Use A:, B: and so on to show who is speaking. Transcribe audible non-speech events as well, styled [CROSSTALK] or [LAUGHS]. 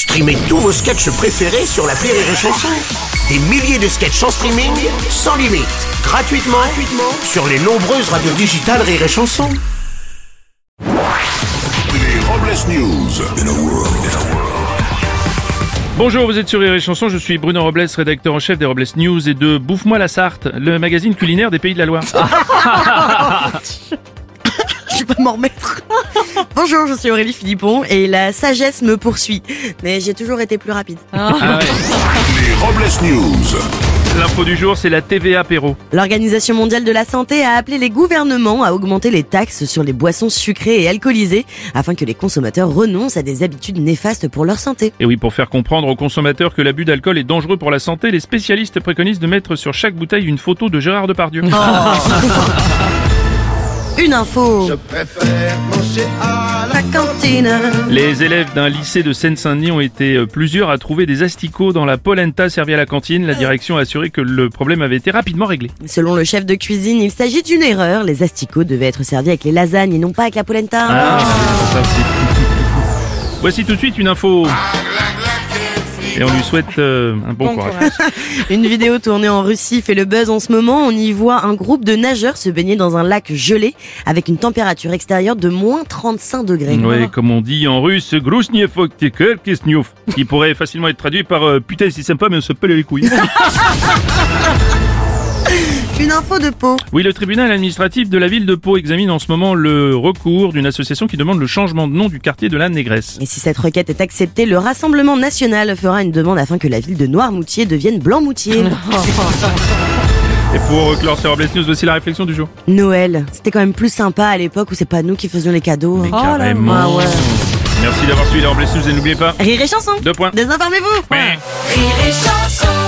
A: Streamez tous vos sketchs préférés sur la Rire et Chanson. Des milliers de sketchs en streaming, sans limite, gratuitement, gratuitement sur les nombreuses radios digitales Rire et Chanson.
B: Les Robles News.
C: Bonjour, vous êtes sur Rire et Chanson, je suis Bruno Robles, rédacteur en chef des Robles News et de Bouffe-moi la Sarthe, le magazine culinaire des Pays de la Loire. [LAUGHS]
D: Je vais pas m'en remettre. [LAUGHS] Bonjour, je suis Aurélie Philippon et la sagesse me poursuit. Mais j'ai toujours été plus rapide.
C: Ah ouais.
B: Les Robles News.
C: L'info du jour, c'est la TVA apéro.
D: L'Organisation mondiale de la santé a appelé les gouvernements à augmenter les taxes sur les boissons sucrées et alcoolisées afin que les consommateurs renoncent à des habitudes néfastes pour leur santé.
C: Et oui, pour faire comprendre aux consommateurs que l'abus d'alcool est dangereux pour la santé, les spécialistes préconisent de mettre sur chaque bouteille une photo de Gérard Depardieu. [LAUGHS]
D: Une info. la cantine.
C: Les élèves d'un lycée de Seine-Saint-Denis ont été euh, plusieurs à trouver des asticots dans la polenta servie à la cantine. La direction a assuré que le problème avait été rapidement réglé.
D: Selon le chef de cuisine, il s'agit d'une erreur. Les asticots devaient être servis avec les lasagnes et non pas avec la polenta.
C: Ah, ça, Voici tout de suite une info. Et on lui souhaite euh, un bon, courage. [LAUGHS]
D: Une vidéo tournée en Russie fait le buzz en ce moment. On y voit un groupe de nageurs se baigner dans un lac gelé avec une température extérieure de moins 35 degrés.
C: Ouais, comme on dit en russe, Grusniefoktiker Kisniouf, qui pourrait facilement être traduit par euh, putain c'est sympa mais on se pèle les couilles. [LAUGHS]
D: Une info de peau.
C: Oui, le tribunal administratif de la ville de Pau examine en ce moment le recours d'une association qui demande le changement de nom du quartier de la Négresse.
D: Et si cette requête est acceptée, le Rassemblement national fera une demande afin que la ville de Noirmoutier devienne Blanc-Moutier. [LAUGHS]
C: Et pour clore ces Robles News, voici la réflexion du jour.
D: Noël, c'était quand même plus sympa à l'époque où c'est pas nous qui faisions les cadeaux.
C: Mais carrément.
D: Ah ouais.
C: Merci d'avoir suivi les Robles News et n'oubliez pas.
D: Rire et chanson.
C: Deux points.
D: Désinformez-vous.
C: Ouais.
E: Rire et chanson